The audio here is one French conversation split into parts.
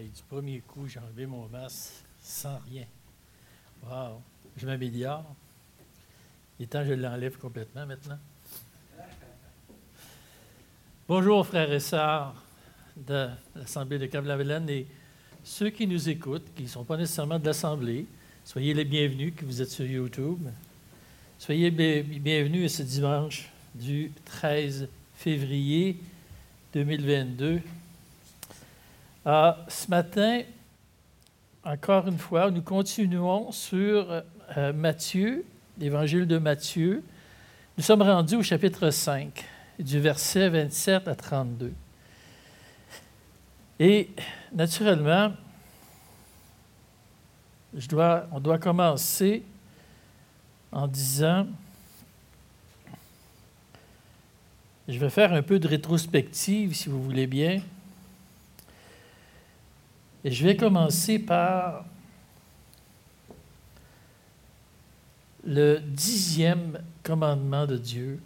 Du premier coup, j'ai enlevé mon masque sans rien. Wow! Je m'améliore. Il est temps que je l'enlève complètement maintenant. Bonjour, frères et sœurs de l'Assemblée de cap et ceux qui nous écoutent, qui ne sont pas nécessairement de l'Assemblée. Soyez les bienvenus, que vous êtes sur YouTube. Soyez bienvenus ce dimanche du 13 février 2022. Ah, ce matin, encore une fois, nous continuons sur euh, Matthieu, l'évangile de Matthieu. Nous sommes rendus au chapitre 5, du verset 27 à 32. Et naturellement, je dois, on doit commencer en disant, je vais faire un peu de rétrospective, si vous voulez bien. Et je vais commencer par le dixième commandement de Dieu.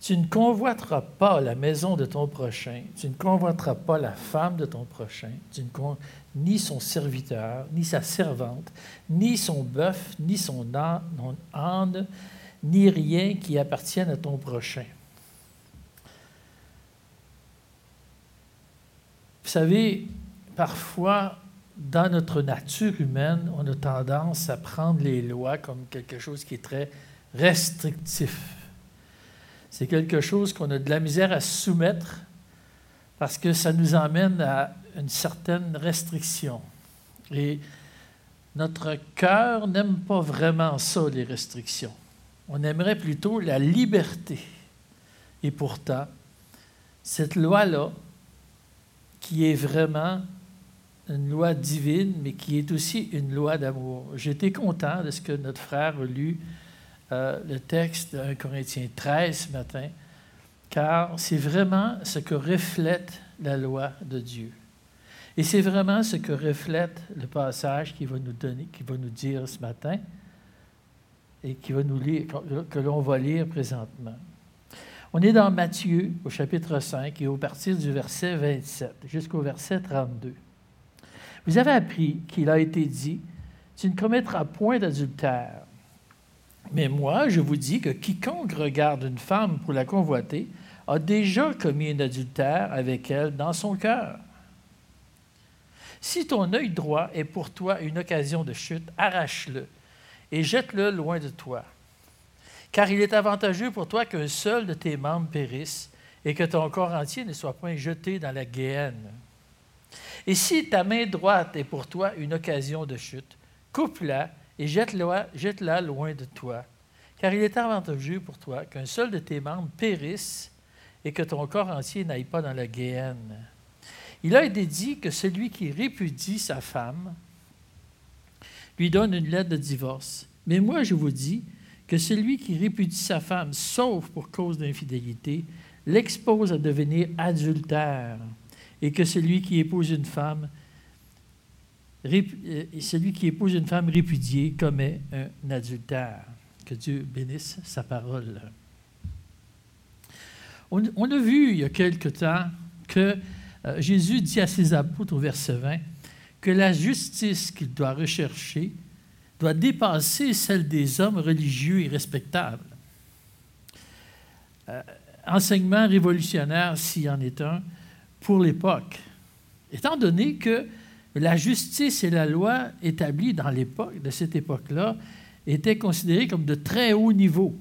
Tu ne convoiteras pas la maison de ton prochain, tu ne convoiteras pas la femme de ton prochain, ni son serviteur, ni sa servante, ni son bœuf, ni son âne, ni rien qui appartienne à ton prochain. Vous savez, parfois, dans notre nature humaine, on a tendance à prendre les lois comme quelque chose qui est très restrictif. C'est quelque chose qu'on a de la misère à soumettre parce que ça nous emmène à une certaine restriction. Et notre cœur n'aime pas vraiment ça, les restrictions. On aimerait plutôt la liberté. Et pourtant, cette loi-là, qui est vraiment une loi divine, mais qui est aussi une loi d'amour. J'étais content de ce que notre frère a lu euh, le texte 1 Corinthiens 13 ce matin, car c'est vraiment ce que reflète la loi de Dieu. Et c'est vraiment ce que reflète le passage qu'il va nous donner, qu'il va nous dire ce matin, et qui va nous lire, que l'on va lire présentement. On est dans Matthieu au chapitre 5 et au partir du verset 27 jusqu'au verset 32. Vous avez appris qu'il a été dit, tu ne commettras point d'adultère. Mais moi, je vous dis que quiconque regarde une femme pour la convoiter a déjà commis un adultère avec elle dans son cœur. Si ton œil droit est pour toi une occasion de chute, arrache-le et jette-le loin de toi. Car il est avantageux pour toi qu'un seul de tes membres périsse et que ton corps entier ne soit point jeté dans la guéhenne. Et si ta main droite est pour toi une occasion de chute, coupe-la et jette-la loin de toi. Car il est avantageux pour toi qu'un seul de tes membres périsse et que ton corps entier n'aille pas dans la guéhenne. Il a été dit que celui qui répudie sa femme lui donne une lettre de divorce. Mais moi, je vous dis que celui qui répudie sa femme, sauf pour cause d'infidélité, l'expose à devenir adultère et que celui qui épouse une femme, euh, celui qui épouse une femme répudiée commet un adultère. Que Dieu bénisse sa parole. On, a vu il y a quelque temps que euh, Jésus dit à ses apôtres au verset 20 que la justice qu'il doit rechercher doit dépasser celle des hommes religieux et respectables. Euh, enseignement révolutionnaire, s'il y en est un, pour l'époque. Étant donné que la justice et la loi établies dans l'époque, de cette époque-là, étaient considérées comme de très haut niveau.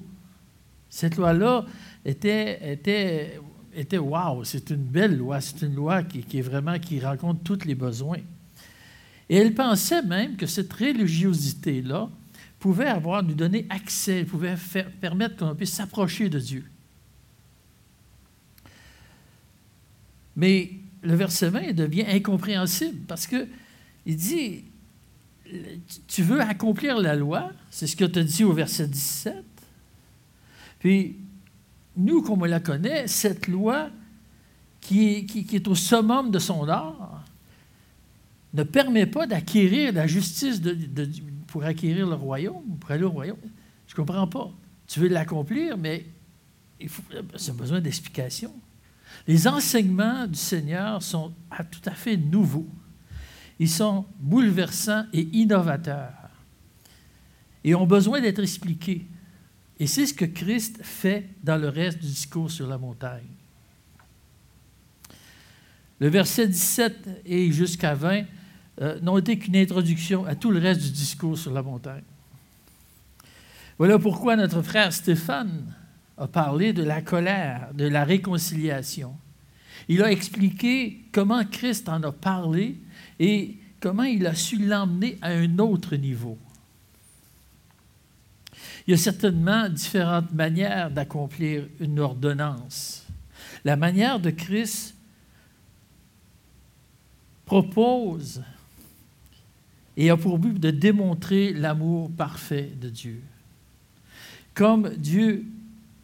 Cette loi-là était, était, était wow, c'est une belle loi, c'est une loi qui, qui, est vraiment, qui rencontre tous les besoins. Et elle pensait même que cette religiosité-là pouvait avoir, nous donner accès, pouvait faire, permettre qu'on puisse s'approcher de Dieu. Mais le verset 20 devient incompréhensible parce que il dit Tu veux accomplir la loi, c'est ce que tu dit au verset 17. Puis, nous, comme on la connaît, cette loi qui est, au summum de son art ne permet pas d'acquérir la justice de, pour acquérir le royaume, pour aller au royaume. Je ne comprends pas. Tu veux l'accomplir, mais il faut, besoin d'explication. Les enseignements du Seigneur sont tout à fait nouveaux. Ils sont bouleversants et innovateurs et ont besoin d'être expliqués. Et c'est ce que Christ fait dans le reste du discours sur la montagne. Le verset 17 et jusqu'à 20 euh, n'ont été qu'une introduction à tout le reste du discours sur la montagne. Voilà pourquoi notre frère Stéphane a parlé de la colère, de la réconciliation. Il a expliqué comment Christ en a parlé et comment il a su l'emmener à un autre niveau. Il y a certainement différentes manières d'accomplir une ordonnance. La manière de Christ propose et a pour but de démontrer l'amour parfait de Dieu. Comme Dieu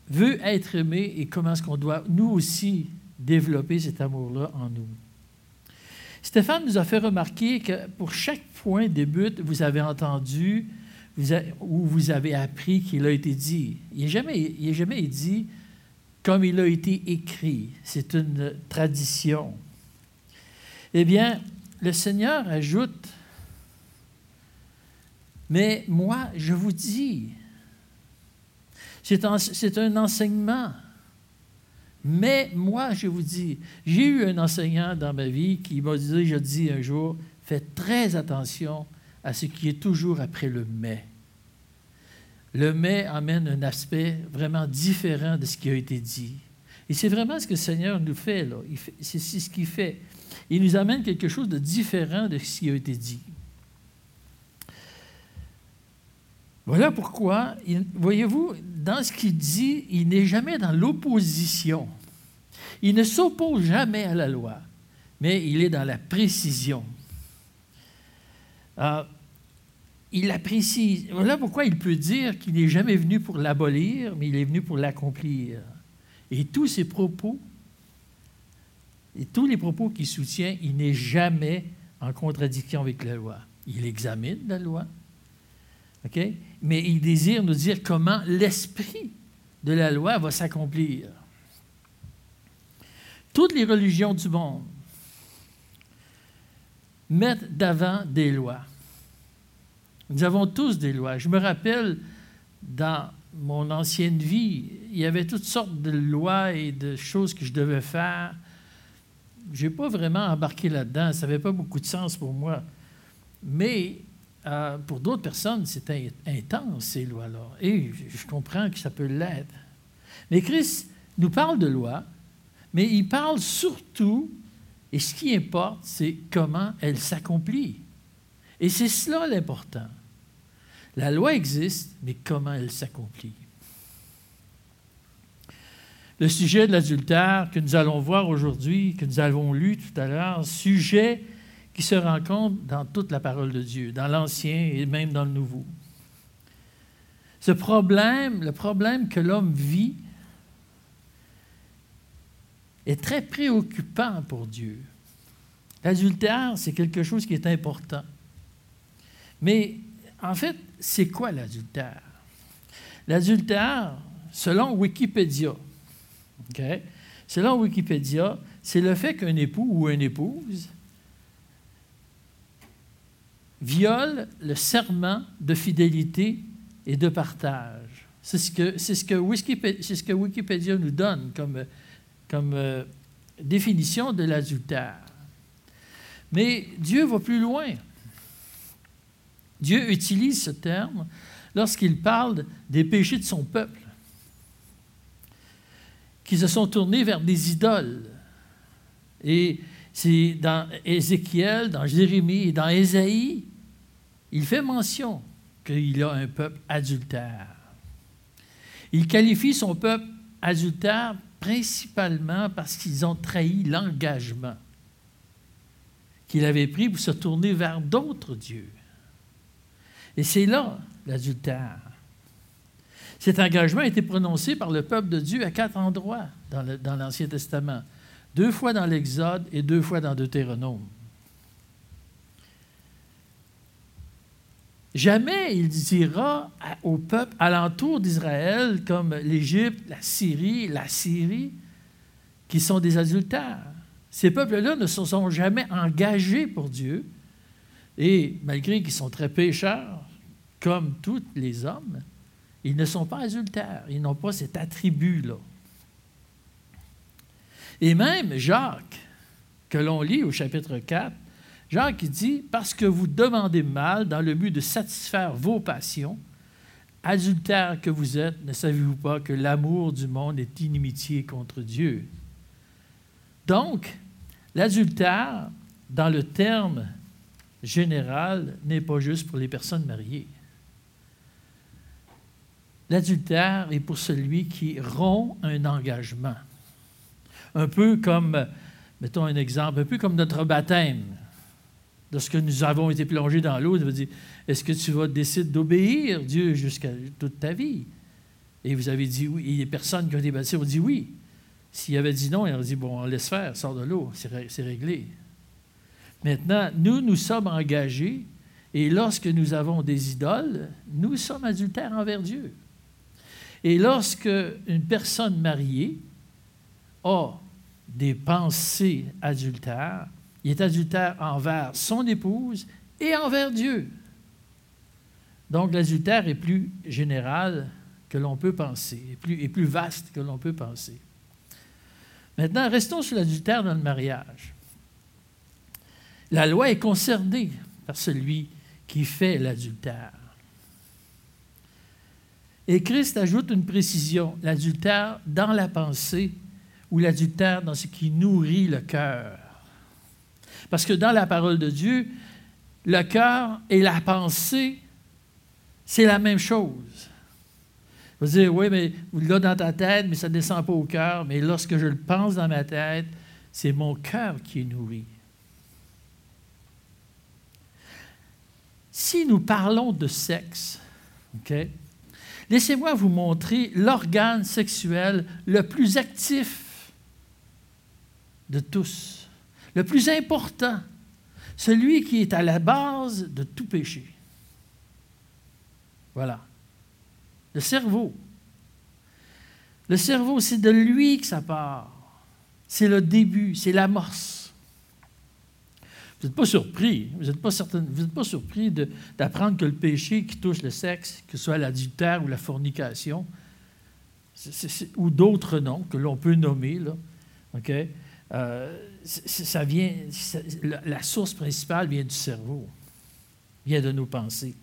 veut être aimé et comment est-ce qu'on doit, nous aussi, développer cet amour-là en nous. Stéphane nous a fait remarquer que pour chaque point des buts, vous avez entendu ou vous avez appris qu'il a été dit. Il n'est jamais, jamais dit comme il a été écrit. C'est une tradition. Eh bien, le Seigneur ajoute, mais moi, je vous dis, c'est un enseignement. Mais moi, je vous dis, j'ai eu un enseignant dans ma vie qui m'a dit, je dis un jour, faites très attention à ce qui est toujours après le mais. Le mais amène un aspect vraiment différent de ce qui a été dit. Et c'est vraiment ce que le Seigneur nous fait. C'est ce qu'il fait. Il nous amène quelque chose de différent de ce qui a été dit. Voilà pourquoi, voyez-vous, dans ce qu'il dit, il n'est jamais dans l'opposition. Il ne s'oppose jamais à la loi, mais il est dans la précision. Euh, il la précise. Voilà pourquoi il peut dire qu'il n'est jamais venu pour l'abolir, mais il est venu pour l'accomplir. Et tous ses propos, et tous les propos qu'il soutient, il n'est jamais en contradiction avec la loi. Il examine la loi, OK? Mais il désire nous dire comment l'esprit de la loi va s'accomplir. Toutes les religions du monde mettent d'avant des lois. Nous avons tous des lois. Je me rappelle, dans mon ancienne vie, il y avait toutes sortes de lois et de choses que je devais faire. Je n'ai pas vraiment embarqué là-dedans. Ça n'avait pas beaucoup de sens pour moi. Mais euh, pour d'autres personnes, c'est intense, ces lois-là. Et je comprends que ça peut l'être. Mais Christ nous parle de loi, mais il parle surtout, et ce qui importe, c'est comment elle s'accomplit. Et c'est cela l'important. La loi existe, mais comment elle s'accomplit. Le sujet de l'adultère que nous allons voir aujourd'hui, que nous avons lu tout à l'heure, sujet qui se rencontre dans toute la parole de Dieu, dans l'Ancien et même dans le Nouveau. Ce problème, le problème que l'homme vit, est très préoccupant pour Dieu. L'adultère, c'est quelque chose qui est important. Mais en fait, c'est quoi l'adultère? L'adultère, selon Wikipédia, selon Wikipédia, c'est le fait qu'un époux ou une épouse viole le serment de fidélité et de partage. C'est ce que, c'est ce que, Wikipédia, nous donne comme, comme euh, définition de l'adultère. Mais Dieu va plus loin. Dieu utilise ce terme lorsqu'il parle des péchés de son peuple, qui se sont tournés vers des idoles. Et c'est dans Ézéchiel, dans Jérémie et dans Ésaïe il fait mention qu'il a un peuple adultère. Il qualifie son peuple adultère principalement parce qu'ils ont trahi l'engagement qu'il avait pris pour se tourner vers d'autres dieux. Et c'est là l'adultère. Cet engagement a été prononcé par le peuple de Dieu à quatre endroits dans l'Ancien Testament, deux fois dans l'Exode et deux fois dans Deutéronome. Jamais il dira au peuple alentour d'Israël, comme l'Égypte, la Syrie, la Syrie, qui sont des adultères. Ces peuples-là ne se sont jamais engagés pour Dieu. Et malgré qu'ils sont très pécheurs, comme tous les hommes, ils ne sont pas adultères. Ils n'ont pas cet attribut-là. Et même Jacques, que l'on lit au chapitre 4, Jacques dit, parce que vous demandez mal dans le but de satisfaire vos passions, adultères que vous êtes, ne savez-vous pas que l'amour du monde est inimitié contre Dieu? Donc, l'adultère, dans le terme général, n'est pas juste pour les personnes mariées. L'adultère est pour celui qui rompt un engagement. Un peu comme, mettons un exemple, un peu comme notre baptême. Lorsque nous avons été plongés dans l'eau, il veut dire Est-ce que tu vas décider d'obéir Dieu jusqu'à toute ta vie? Et vous avez dit oui. Et les personnes qui ont été baptisées ont dit oui. S'il avait dit non, il aurait dit Bon, on laisse faire, sors de l'eau, c'est réglé. Maintenant, nous, nous sommes engagés, et lorsque nous avons des idoles, nous sommes adultères envers Dieu. Et lorsque une personne mariée a des pensées adultères, il est adultère envers son épouse et envers Dieu. Donc l'adultère est plus général que l'on peut penser, est plus, plus vaste que l'on peut penser. Maintenant, restons sur l'adultère dans le mariage. La loi est concernée par celui qui fait l'adultère. Et Christ ajoute une précision, l'adultère dans la pensée ou l'adultère dans ce qui nourrit le cœur. Parce que dans la parole de Dieu, le cœur et la pensée, c'est la même chose. Vous dire, oui, mais l'avez dans ta tête, mais ça ne descend pas au cœur. Mais lorsque je le pense dans ma tête, c'est mon cœur qui est nourri. Si nous parlons de sexe, OK, Laissez-moi vous montrer l'organe sexuel le plus actif de tous, le plus important, celui qui est à la base de tout péché. Voilà. Le cerveau. Le cerveau, c'est de lui que ça part. C'est le début, c'est l'amorce. Vous n'êtes pas surpris. Vous n'êtes pas, surpris d'apprendre que le péché qui touche le sexe, que ce soit l'adultère ou la fornication, ou d'autres noms que l'on peut nommer, euh, ça vient, la source principale vient du cerveau, vient de nos pensées.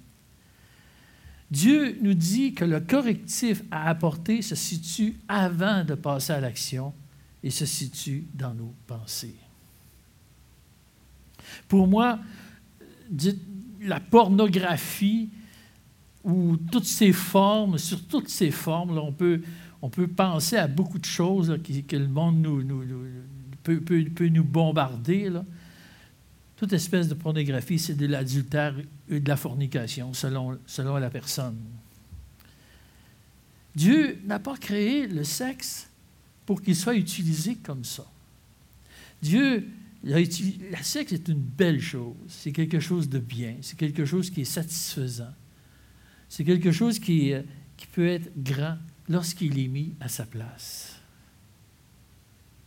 Dieu nous dit que le correctif à apporter se situe avant de passer à l'action et se situe dans nos pensées. Pour moi, la pornographie ou toutes ces formes, sur toutes ces formes, on, peut, on peut penser à beaucoup de choses que le monde nous, peut, nous bombarder. Toute espèce de pornographie, c'est de l'adultère et de la fornication, selon, selon la personne. Dieu n'a pas créé le sexe pour qu'il soit utilisé comme ça. Dieu la sexe est une belle chose, c'est quelque chose de bien, c'est quelque chose qui est satisfaisant, c'est quelque chose qui peut être grand lorsqu'il est mis à sa place.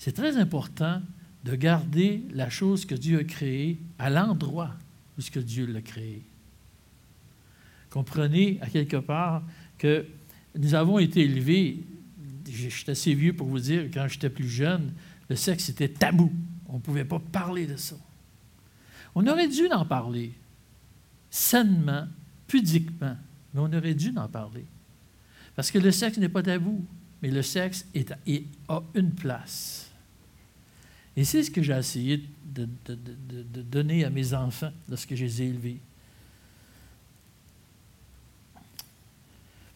C'est très important de garder la chose que Dieu a créée à l'endroit où ce que Dieu l'a créée. Comprenez à quelque part que nous avons été élevés, je suis assez vieux pour vous dire, quand j'étais plus jeune, le sexe était tabou. On ne pouvait pas parler de ça. On aurait dû en parler, sainement, pudiquement, mais on aurait dû en parler. Parce que le sexe n'est pas tabou, mais le sexe a une place. Et c'est ce que j'ai essayé de, donner à mes enfants lorsque je les ai élevés.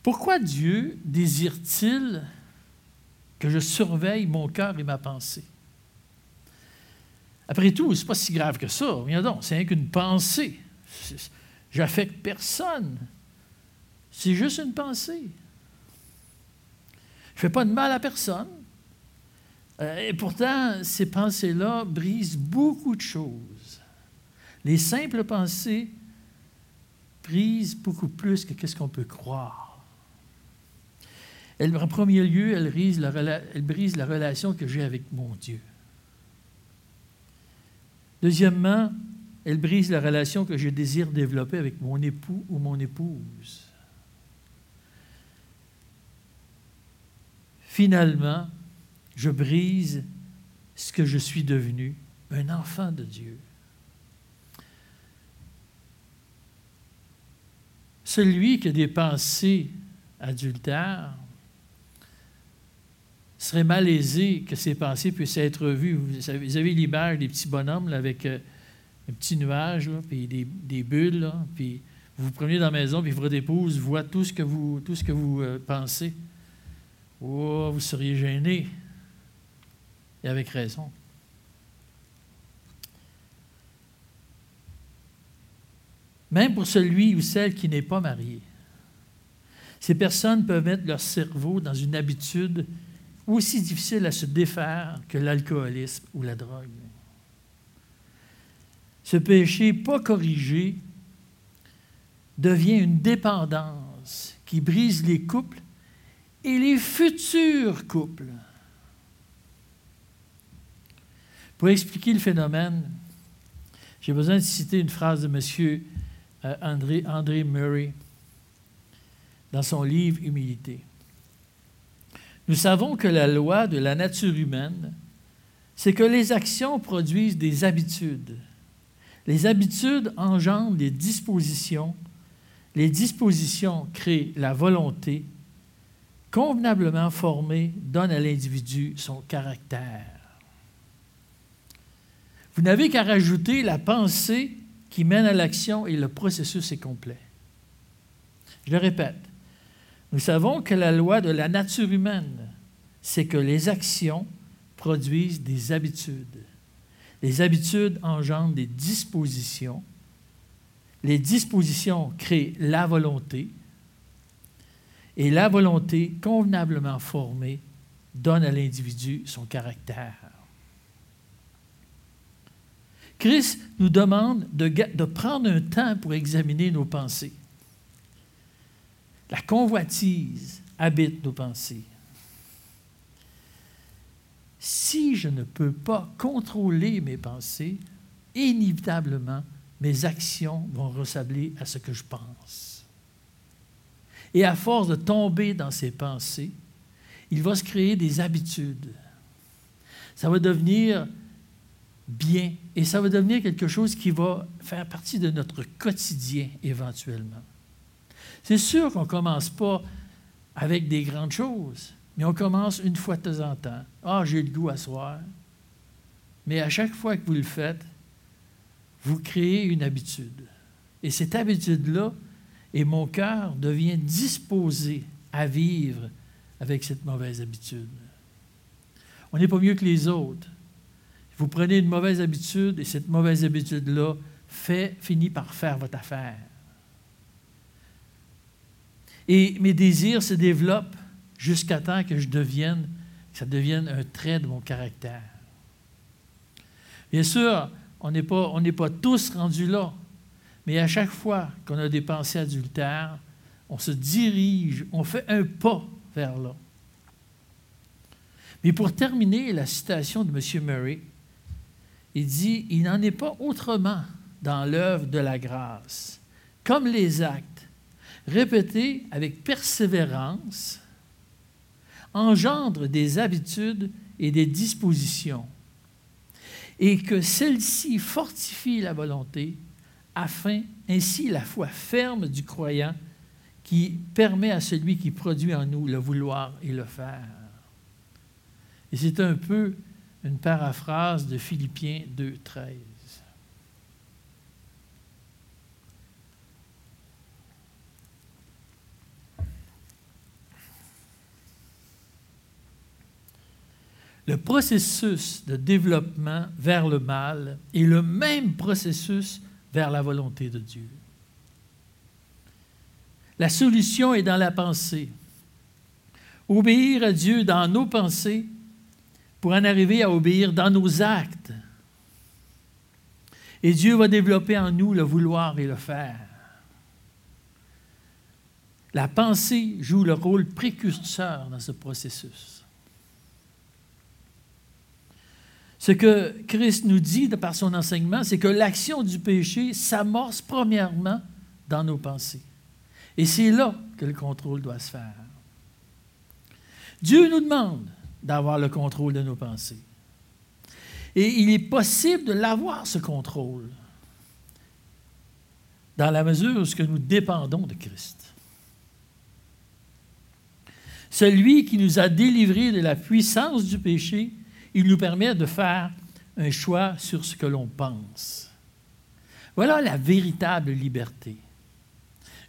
Pourquoi Dieu désire-t-il que je surveille mon cœur et ma pensée? Après tout, ce n'est pas si grave que ça. Viens donc, c'est qu'une pensée. J'affecte personne. C'est juste une pensée. Je ne fais pas de mal à personne. Euh, et pourtant, ces pensées-là brisent beaucoup de choses. Les simples pensées brisent beaucoup plus que ce qu'on peut croire. Elle, en premier lieu, elle brise, la, elle brise la relation que j'ai avec mon Dieu. Deuxièmement, elle brise la relation que je désire développer avec mon époux ou mon épouse. Finalement, je brise ce que je suis devenu, un enfant de Dieu. Celui qui a des pensées adultères serait malaisé que ces pensées puissent être vues. Vous avez l'image des petits bonhommes avec euh, un petit nuage, puis des, bulles, puis vous vous prenez dans la maison, puis votre épouse voit tout ce que vous, tout ce que vous euh, pensez. Oh, vous seriez gêné. Et avec raison. Même pour celui ou celle qui n'est pas marié. Ces personnes peuvent mettre leur cerveau dans une habitude aussi difficile à se défaire que l'alcoolisme ou la drogue. Ce péché pas corrigé devient une dépendance qui brise les couples et les futurs couples. Pour expliquer le phénomène, j'ai besoin de citer une phrase de M. Euh, André, André Murray dans son livre Humilité. Nous savons que la loi de la nature humaine, c'est que les actions produisent des habitudes. Les habitudes engendrent des dispositions. Les dispositions créent la volonté. Convenablement formée donne à l'individu son caractère. Vous n'avez qu'à rajouter la pensée qui mène à l'action et le processus est complet. Je le répète, nous savons que la loi de la nature humaine, c'est que les actions produisent des habitudes. Les habitudes engendrent des dispositions. Les dispositions créent la volonté. Et la volonté convenablement formée donne à l'individu son caractère. Christ nous demande de, de, prendre un temps pour examiner nos pensées. La convoitise habite nos pensées. Si je ne peux pas contrôler mes pensées, inévitablement, mes actions vont ressembler à ce que je pense. Et à force de tomber dans ces pensées, il va se créer des habitudes. Ça va devenir bien et ça va devenir quelque chose qui va faire partie de notre quotidien éventuellement. C'est sûr qu'on ne commence pas avec des grandes choses, mais on commence une fois de temps en temps. Ah, j'ai le goût à soir. Mais à chaque fois que vous le faites, vous créez une habitude. Et cette habitude-là, et mon cœur devient disposé à vivre avec cette mauvaise habitude. On n'est pas mieux que les autres. Vous prenez une mauvaise habitude et cette mauvaise habitude-là finit par faire votre affaire. Et mes désirs se développent jusqu'à temps que je devienne, que ça devienne un trait de mon caractère. Bien sûr, on n'est pas, pas tous rendus là, mais à chaque fois qu'on a des pensées adultères, on se dirige, on fait un pas vers là. Mais pour terminer la citation de M. Murray, il dit, il n'en est pas autrement dans l'œuvre de la grâce. Comme les actes, répétés avec persévérance, engendrent des habitudes et des dispositions, et que celles-ci fortifient la volonté, afin ainsi la foi ferme du croyant qui permet à celui qui produit en nous le vouloir et le faire. Et c'est un peu une paraphrase de Philippiens 2, 13. Le processus de développement vers le mal est le même processus vers la volonté de Dieu. La solution est dans la pensée. Obéir à Dieu dans nos pensées pour en arriver à obéir dans nos actes. Et Dieu va développer en nous le vouloir et le faire. La pensée joue le rôle précurseur dans ce processus. Ce que Christ nous dit par son enseignement, c'est que l'action du péché s'amorce premièrement dans nos pensées. Et c'est là que le contrôle doit se faire. Dieu nous demande d'avoir le contrôle de nos pensées. Et il est possible de l'avoir, ce contrôle, dans la mesure où nous dépendons de Christ. Celui qui nous a délivrés de la puissance du péché, il nous permet de faire un choix sur ce que l'on pense. Voilà la véritable liberté.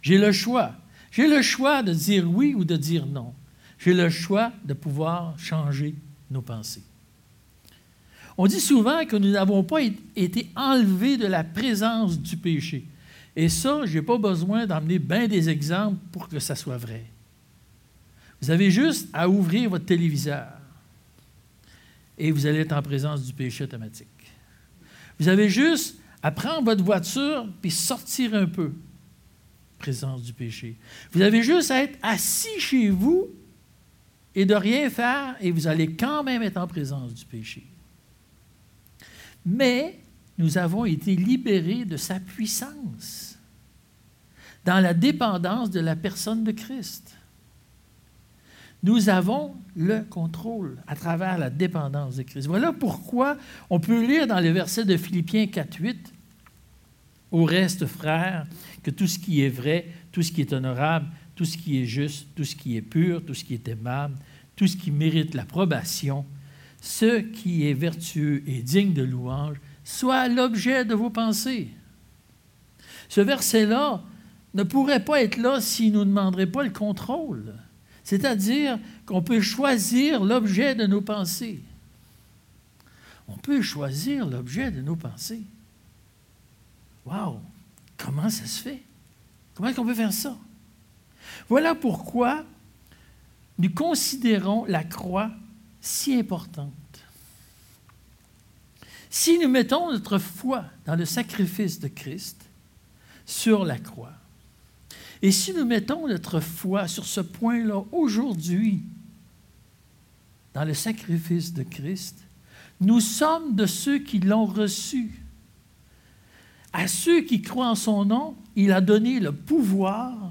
J'ai le choix. J'ai le choix de dire oui ou de dire non. J'ai le choix de pouvoir changer nos pensées. On dit souvent que nous n'avons pas été enlevés de la présence du péché. Et ça, je n'ai pas besoin d'emmener bien des exemples pour que ça soit vrai. Vous avez juste à ouvrir votre téléviseur et vous allez être en présence du péché automatique. Vous avez juste à prendre votre voiture puis sortir un peu. Présence du péché. Vous avez juste à être assis chez vous et de rien faire et vous allez quand même être en présence du péché mais nous avons été libérés de sa puissance dans la dépendance de la personne de Christ. Nous avons le contrôle à travers la dépendance de Christ. Voilà pourquoi on peut lire dans le verset de Philippiens 4.8, Au reste, frères, que tout ce qui est vrai, tout ce qui est honorable, tout ce qui est juste, tout ce qui est pur, tout ce qui est aimable, tout ce qui mérite l'approbation, ce qui est vertueux et digne de louange soit l'objet de vos pensées. Ce verset-là ne pourrait pas être là s'il ne nous demanderait pas le contrôle. C'est-à-dire qu'on peut choisir l'objet de nos pensées. On peut choisir l'objet de nos pensées. Wow! Comment ça se fait? Comment est-ce qu'on peut faire ça? Voilà pourquoi nous considérons la croix si importante. Si nous mettons notre foi dans le sacrifice de Christ sur la croix, et si nous mettons notre foi sur ce point-là aujourd'hui, dans le sacrifice de Christ, nous sommes de ceux qui l'ont reçu. À ceux qui croient en son nom, il a donné le pouvoir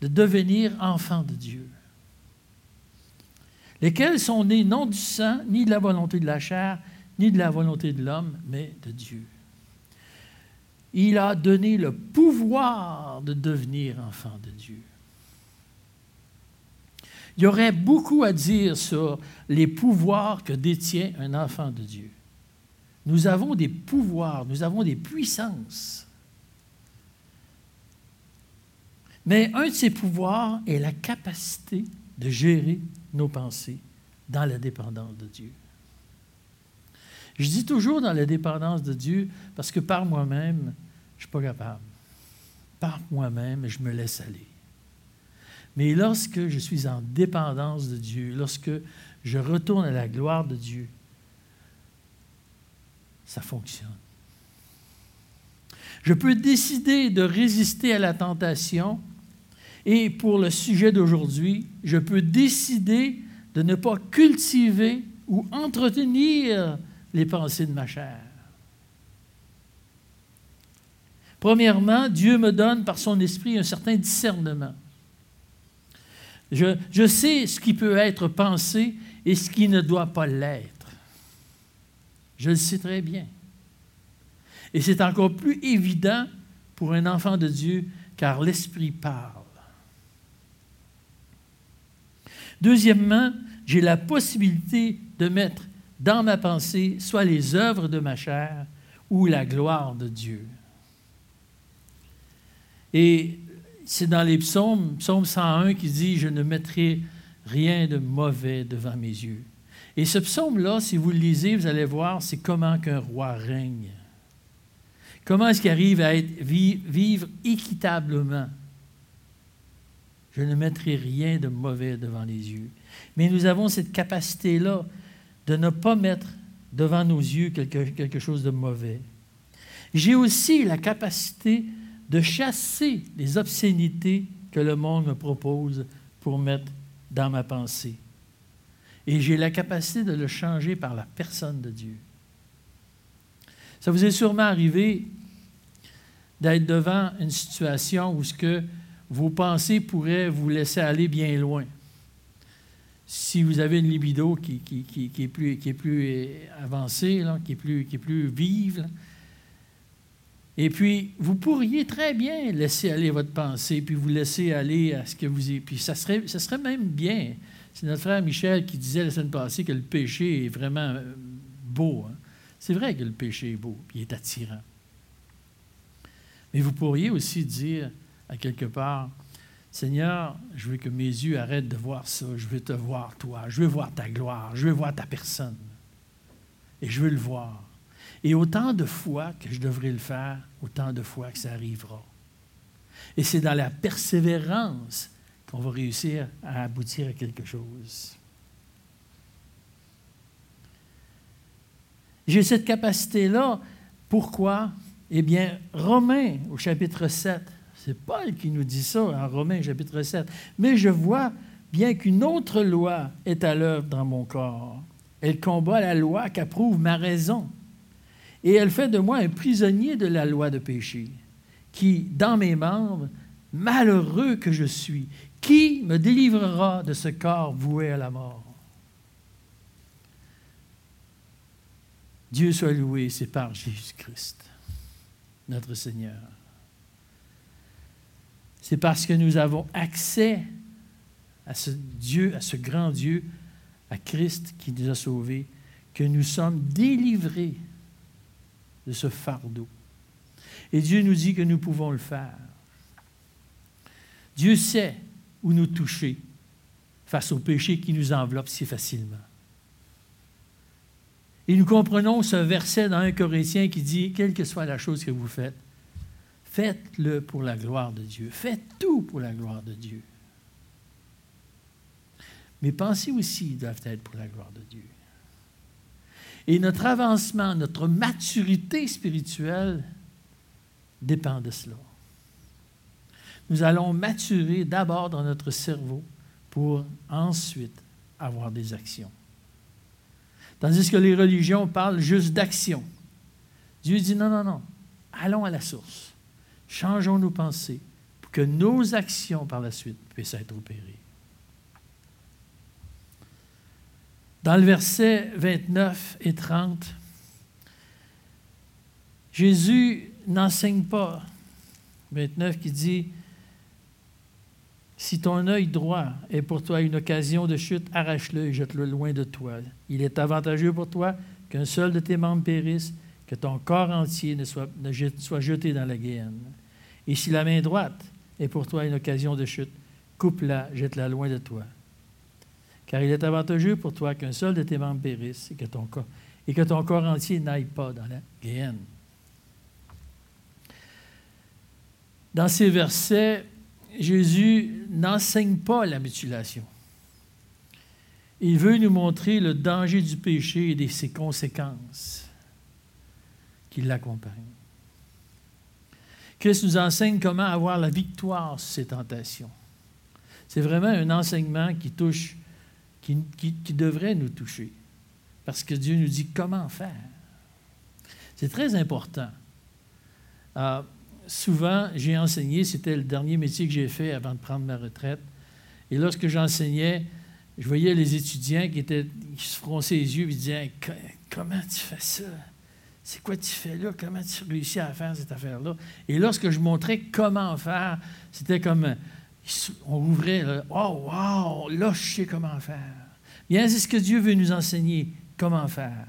de devenir enfants de Dieu lesquels sont nés non du sang, ni de la volonté de la chair, ni de la volonté de l'homme, mais de Dieu. Il a donné le pouvoir de devenir enfant de Dieu. Il y aurait beaucoup à dire sur les pouvoirs que détient un enfant de Dieu. Nous avons des pouvoirs, nous avons des puissances. Mais un de ces pouvoirs est la capacité de gérer nos pensées dans la dépendance de Dieu. Je dis toujours dans la dépendance de Dieu parce que par moi-même, je ne suis pas capable. Par moi-même, je me laisse aller. Mais lorsque je suis en dépendance de Dieu, lorsque je retourne à la gloire de Dieu, ça fonctionne. Je peux décider de résister à la tentation et pour le sujet d'aujourd'hui, je peux décider de ne pas cultiver ou entretenir les pensées de ma chair. Premièrement, Dieu me donne par son esprit un certain discernement. Je, sais ce qui peut être pensé et ce qui ne doit pas l'être. Je le sais très bien. Et c'est encore plus évident pour un enfant de Dieu car l'Esprit parle. Deuxièmement, j'ai la possibilité de mettre dans ma pensée soit les œuvres de ma chair ou la gloire de Dieu. Et c'est dans les psaumes, psaume 101 qui dit, je ne mettrai rien de mauvais devant mes yeux. Et ce psaume-là, si vous le lisez, vous allez voir, c'est comment qu'un roi règne. Comment est-ce qu'il arrive à être, vivre équitablement je ne mettrai rien de mauvais devant les yeux. Mais nous avons cette capacité-là de ne pas mettre devant nos yeux quelque, chose de mauvais. J'ai aussi la capacité de chasser les obscénités que le monde me propose pour mettre dans ma pensée. Et j'ai la capacité de le changer par la personne de Dieu. Ça vous est sûrement arrivé d'être devant une situation où ce que vos pensées pourraient vous laisser aller bien loin. Si vous avez une libido qui, est, plus, plus avancée, qui, est plus, qui est plus vive, et puis vous pourriez très bien laisser aller votre pensée, puis vous laisser aller à ce que vous... Puis ça serait, ça serait même bien. C'est notre frère Michel qui disait la semaine passée que le péché est vraiment euh, beau. Hein. C'est vrai que le péché est beau, puis il est attirant. Mais vous pourriez aussi dire, à quelque part, Seigneur, je veux que mes yeux arrêtent de voir ça. Je veux te voir, toi. Je veux voir ta gloire. Je veux voir ta personne. Et je veux le voir. Et autant de fois que je devrais le faire, autant de fois que ça arrivera. Et c'est dans la persévérance qu'on va réussir à aboutir à quelque chose. J'ai cette capacité-là. Pourquoi? Eh bien, Romains au chapitre 7, c'est Paul qui nous dit ça en Romains chapitre 7. Mais je vois bien qu'une autre loi est à l'œuvre dans mon corps. Elle combat la loi qu'approuve ma raison. Et elle fait de moi un prisonnier de la loi de péché, qui, dans mes membres, malheureux que je suis, qui me délivrera de ce corps voué à la mort? Dieu soit loué, c'est par Jésus-Christ, notre Seigneur. C'est parce que nous avons accès à ce Dieu, à ce grand Dieu, à Christ qui nous a sauvés, que nous sommes délivrés de ce fardeau. Et Dieu nous dit que nous pouvons le faire. Dieu sait où nous toucher face au péché qui nous enveloppe si facilement. Et nous comprenons ce verset dans un Corinthien qui dit, quelle que soit la chose que vous faites, faites-le pour la gloire de Dieu. Faites tout pour la gloire de Dieu. Mais pensez aussi doivent être pour la gloire de Dieu. Et notre avancement, notre maturité spirituelle dépend de cela. Nous allons maturer d'abord dans notre cerveau pour ensuite avoir des actions. Tandis que les religions parlent juste d'action. Dieu dit non, non, non. Allons à la source. Changeons nos pensées pour que nos actions par la suite puissent être opérées. Dans le verset 29 et 30, Jésus n'enseigne pas. 29 qui dit, si ton œil droit est pour toi une occasion de chute, arrache-le et jette-le loin de toi. Il est avantageux pour toi qu'un seul de tes membres périsse, que ton corps entier ne soit, jeté dans la guéenne. Et si la main droite est pour toi une occasion de chute, coupe-la, jette-la loin de toi. Car il est avantageux pour toi qu'un seul de tes membres périsse et que ton corps, et que ton corps entier n'aille pas dans la guéenne. Dans ces versets, Jésus n'enseigne pas la mutilation. Il veut nous montrer le danger du péché et de ses conséquences qui l'accompagnent. Christ nous enseigne comment avoir la victoire sur ces tentations. C'est vraiment un enseignement qui touche qui, devrait nous toucher. Parce que Dieu nous dit comment faire. C'est très important. Euh, souvent, j'ai enseigné, c'était le dernier métier que j'ai fait avant de prendre ma retraite. Et lorsque j'enseignais, je voyais les étudiants qui, étaient, qui se fronçaient les yeux et disaient Comment tu fais ça? C'est quoi tu fais là? Comment tu réussis à faire cette affaire-là? Et lorsque je montrais comment faire, c'était comme on ouvrait, oh, wow, là, je sais comment faire. Bien, c'est ce que Dieu veut nous enseigner, comment faire.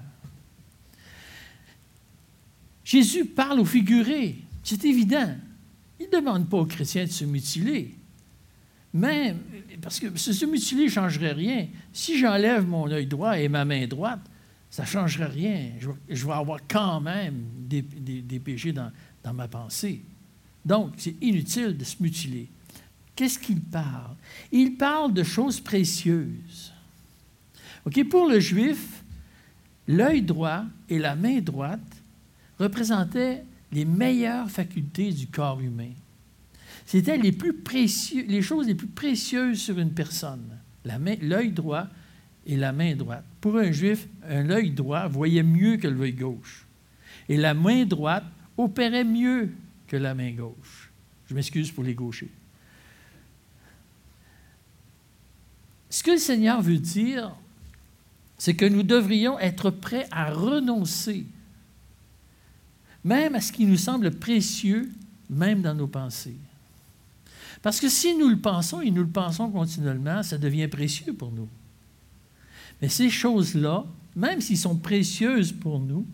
Jésus parle au figuré, c'est évident. Il ne demande pas aux chrétiens de se mutiler. Même, parce que se mutiler ne changerait rien. Si j'enlève mon œil droit et ma main droite, ça ne changerait rien. Je, vais avoir quand même des, péchés dans, ma pensée. Donc, c'est inutile de se mutiler. Qu'est-ce qu'il parle? Il parle de choses précieuses. OK, pour le juif, l'œil droit et la main droite représentaient les meilleures facultés du corps humain. C'était les, plus les choses les plus précieuses sur une personne. L'œil droit et la main droite. Pour un juif, un œil droit voyait mieux que l'œil gauche. Et la main droite opérait mieux que la main gauche. Je m'excuse pour les gauchers. Ce que le Seigneur veut dire, c'est que nous devrions être prêts à renoncer, même à ce qui nous semble précieux, même dans nos pensées. Parce que si nous le pensons et nous le pensons continuellement, ça devient précieux pour nous. Mais ces choses-là, même s'ils sont précieuses pour nous,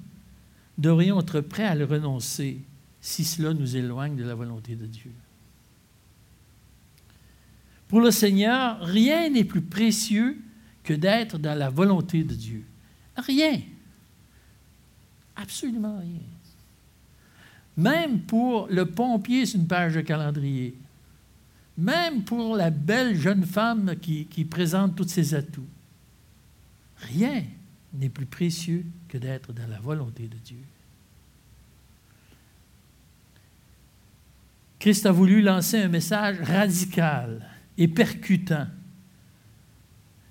devrions être prêts à le renoncer si cela nous éloigne de la volonté de Dieu. Pour le Seigneur, rien n'est plus précieux que d'être dans la volonté de Dieu. Rien. Absolument rien. Même pour le pompier sur une page de calendrier. Même pour la belle jeune femme qui, qui présente tous ses atouts. Rien n'est plus précieux que d'être dans la volonté de Dieu. Christ a voulu lancer un message radical et percutant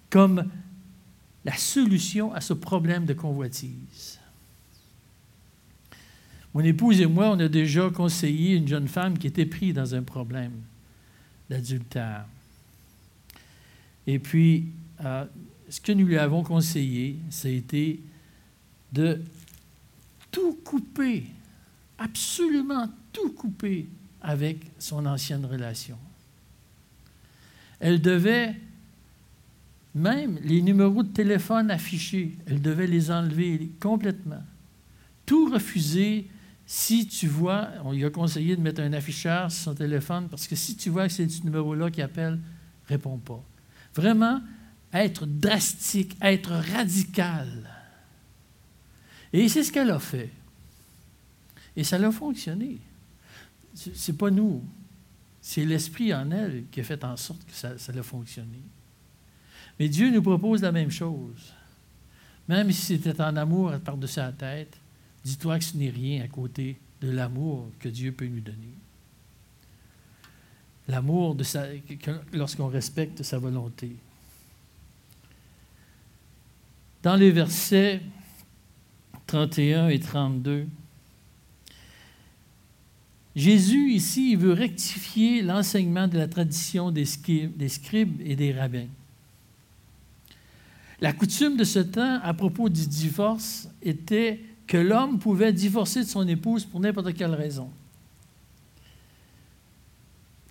comme la solution à ce problème de convoitise. Mon épouse et moi, on a déjà conseillé une jeune femme qui était prise dans un problème d'adultère. Et puis, euh, ce que nous lui avons conseillé, été de tout couper, absolument tout couper avec son ancienne relation. Elle devait même les numéros de téléphone affichés, elle devait les enlever complètement. Tout refuser si tu vois, on lui a conseillé de mettre un afficheur sur son téléphone, parce que si tu vois que c'est ce numéro-là qui appelle, réponds pas. Vraiment, être drastique, être radical. Et c'est ce qu'elle a fait. Et ça a fonctionné. Ce n'est pas nous. C'est l'Esprit en elle qui a fait en sorte que ça, ça a fonctionné. Mais Dieu nous propose la même chose. Même si c'était en amour par-dessus la tête, dis-toi que ce n'est rien à côté de l'amour que Dieu peut nous donner. L'amour lorsqu'on respecte sa volonté. Dans les versets 31 et 32, Jésus, ici, veut rectifier l'enseignement de la tradition des scribes et des rabbins. La coutume de ce temps à propos du divorce était que l'homme pouvait divorcer de son épouse pour n'importe quelle raison.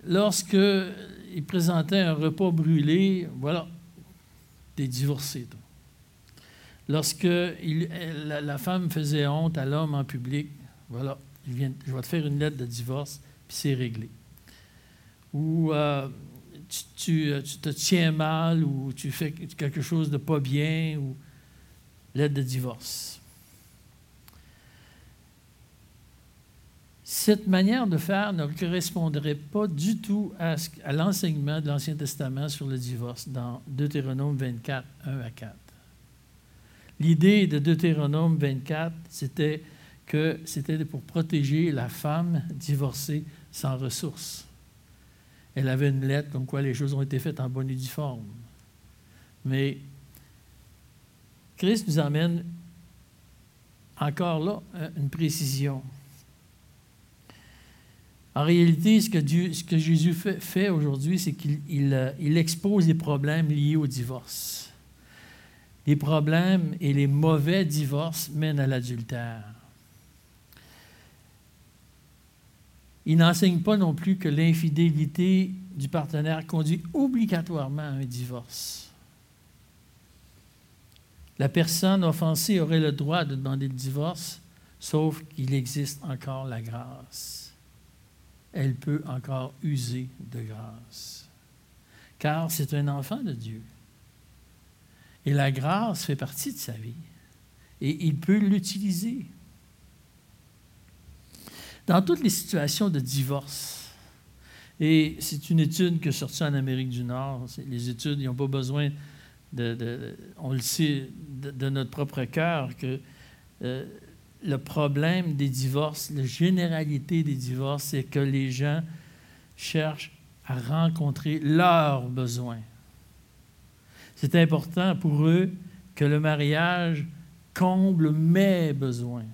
Lorsqu'il présentait un repas brûlé, voilà, des divorcés. Lorsque la, femme faisait honte à l'homme en public, voilà, je vais te faire une lettre de divorce, puis c'est réglé. Ou euh, euh, tu, te tiens mal ou tu fais quelque chose de pas bien ou l'aide de divorce. Cette manière de faire ne correspondrait pas du tout à, à l'enseignement de l'Ancien Testament sur le divorce dans Deutéronome 24, 1 à 4. L'idée de Deutéronome 24, c'était que c'était pour protéger la femme divorcée sans ressources elle avait une lettre comme quoi les choses ont été faites en bonne et due forme. Mais Christ nous amène encore là une précision. En réalité, ce que, Jésus fait, aujourd'hui, c'est qu'il il, expose les problèmes liés au divorce. Les problèmes et les mauvais divorces mènent à l'adultère. Il n'enseigne pas non plus que l'infidélité du partenaire conduit obligatoirement à un divorce. La personne offensée aurait le droit de demander le divorce, sauf qu'il existe encore la grâce. Elle peut encore user de grâce, car c'est un enfant de Dieu. Et la grâce fait partie de sa vie, et il peut l'utiliser dans toutes les situations de divorce, et c'est une étude qui est sortie en Amérique du Nord, les études, n'ont pas besoin de, on le sait, de, notre propre cœur, que euh, le problème des divorces, la généralité des divorces, c'est que les gens cherchent à rencontrer leurs besoins. C'est important pour eux que le mariage comble mes besoins.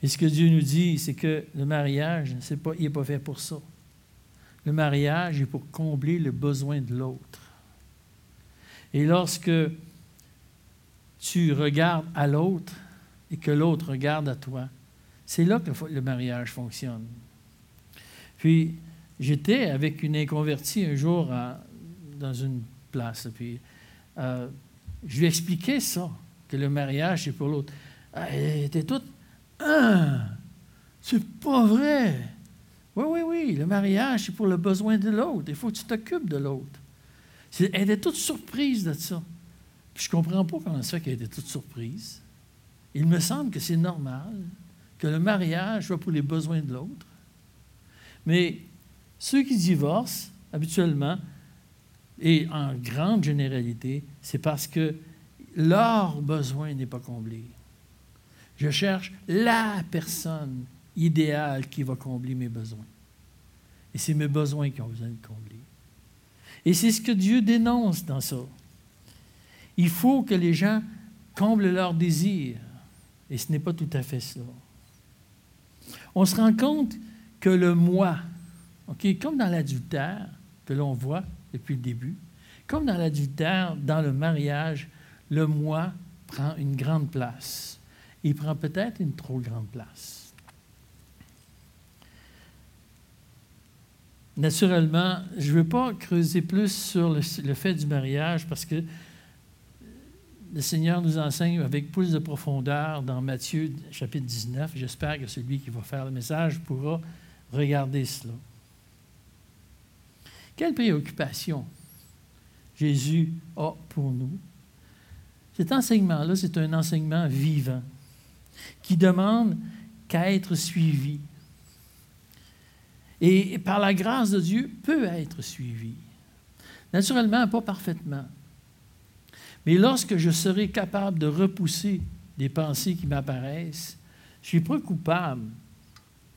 Mais ce que Dieu nous dit, c'est que le mariage, pas, il n'est pas fait pour ça. Le mariage est pour combler le besoin de l'autre. Et lorsque tu regardes à l'autre et que l'autre regarde à toi, c'est là que le mariage fonctionne. Puis, j'étais avec une inconvertie un jour dans une place. Puis, euh, je lui expliquais ça, que le mariage, c'est pour l'autre. Elle était toute. Ah, c'est pas vrai. Oui, oui, oui, le mariage, c'est pour le besoin de l'autre. Il faut que tu t'occupes de l'autre. Elle était toute surprise de ça. Puis je ne comprends pas comment ça qu'elle était toute surprise. Il me semble que c'est normal que le mariage soit pour les besoins de l'autre. Mais ceux qui divorcent, habituellement, et en grande généralité, c'est parce que leur besoin n'est pas comblé. Je cherche la personne idéale qui va combler mes besoins. Et c'est mes besoins qui ont besoin de combler. Et c'est ce que Dieu dénonce dans ça. Il faut que les gens comblent leurs désirs. Et ce n'est pas tout à fait cela. On se rend compte que le moi, comme dans l'adultère, que l'on voit depuis le début, comme dans l'adultère, dans le mariage, le moi prend une grande place. Il prend peut-être une trop grande place. Naturellement, je ne veux pas creuser plus sur le, fait du mariage parce que le Seigneur nous enseigne avec plus de profondeur dans Matthieu chapitre 19. J'espère que celui qui va faire le message pourra regarder cela. Quelle préoccupation Jésus a pour nous. Cet enseignement-là, c'est un enseignement vivant qui demande qu'à être suivi. Et par la grâce de Dieu, peut être suivi. Naturellement, pas parfaitement. Mais lorsque je serai capable de repousser des pensées qui m'apparaissent, je suis pas coupable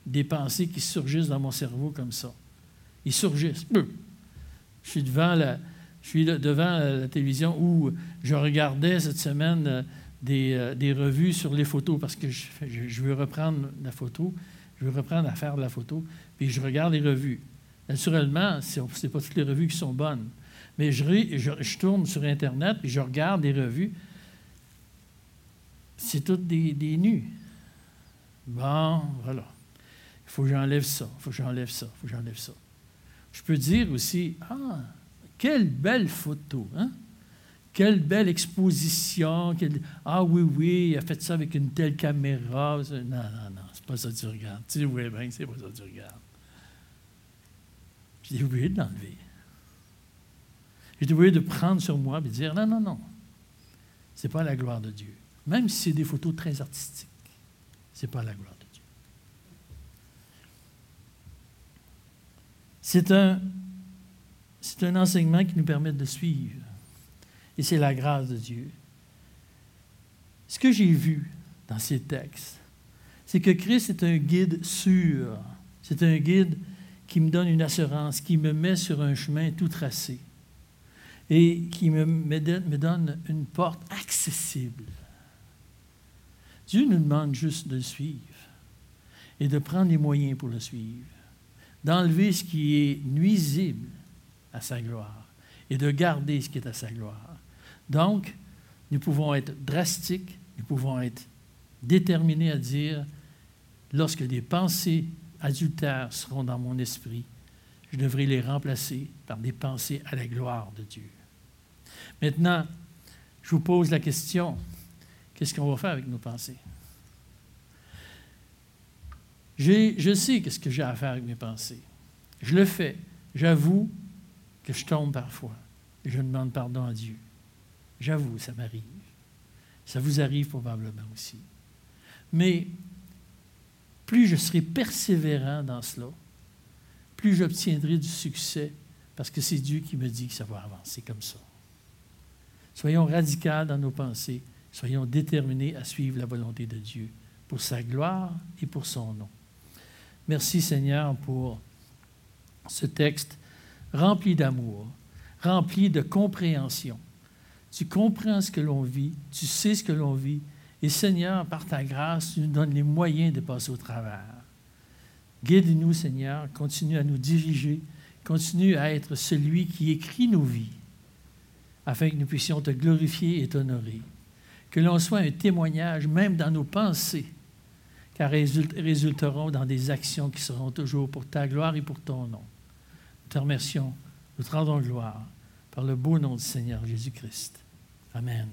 des pensées qui surgissent dans mon cerveau comme ça. Ils surgissent. Je suis devant la, je suis devant la télévision où je regardais cette semaine euh, euh, des, revues sur les photos parce que je, veux reprendre la photo, je veux reprendre à faire de la photo, puis je regarde les revues. Naturellement, ce n'est pas toutes les revues qui sont bonnes, mais je, je, tourne sur Internet puis je regarde des revues. C'est toutes des, des nus. Bon, voilà. Il faut que j'enlève ça, il faut que j'enlève ça, il faut que j'enlève ça. Je peux dire aussi, ah, quelle belle photo, hein? Quelle belle exposition. Ah oui, oui, il a fait ça avec une telle caméra. Non, non, non, c'est pas ça que tu regardes. Tu dis, oui, bien, c'est pas ça que tu regardes. J'ai oublié de l'enlever. J'ai oublié de prendre sur moi et de dire, non, non, non, c'est pas la gloire de Dieu. Même si c'est des photos très artistiques, c'est pas la gloire de Dieu. C'est un enseignement qui nous permet de suivre. Et c'est la grâce de Dieu. Ce que j'ai vu dans ces textes, c'est que Christ est un guide sûr. C'est un guide qui me donne une assurance, qui me met sur un chemin tout tracé et qui me, me donne une porte accessible. Dieu nous demande juste de le suivre et de prendre les moyens pour le suivre, d'enlever ce qui est nuisible à sa gloire et de garder ce qui est à sa gloire. Donc, nous pouvons être drastiques, nous pouvons être déterminés à dire, lorsque des pensées adultères seront dans mon esprit, je devrais les remplacer par des pensées à la gloire de Dieu. Maintenant, je vous pose la question, qu'est-ce qu'on va faire avec nos pensées? Je sais qu'est-ce que j'ai à faire avec mes pensées. Je le fais. J'avoue que je tombe parfois et je demande pardon à Dieu. J'avoue, ça m'arrive. Ça vous arrive probablement aussi. Mais plus je serai persévérant dans cela, plus j'obtiendrai du succès parce que c'est Dieu qui me dit que ça va avancer comme ça. Soyons radicaux dans nos pensées, soyons déterminés à suivre la volonté de Dieu pour sa gloire et pour son nom. Merci Seigneur pour ce texte rempli d'amour, rempli de compréhension. Tu comprends ce que l'on vit, tu sais ce que l'on vit, et Seigneur, par ta grâce, tu nous donnes les moyens de passer au travers. Guide-nous, Seigneur, continue à nous diriger, continue à être celui qui écrit nos vies, afin que nous puissions te glorifier et t'honorer. Que l'on soit un témoignage, même dans nos pensées, car résulteront dans des actions qui seront toujours pour ta gloire et pour ton nom. Nous te remercions, nous te rendons gloire par le beau nom du Seigneur Jésus-Christ. Amen.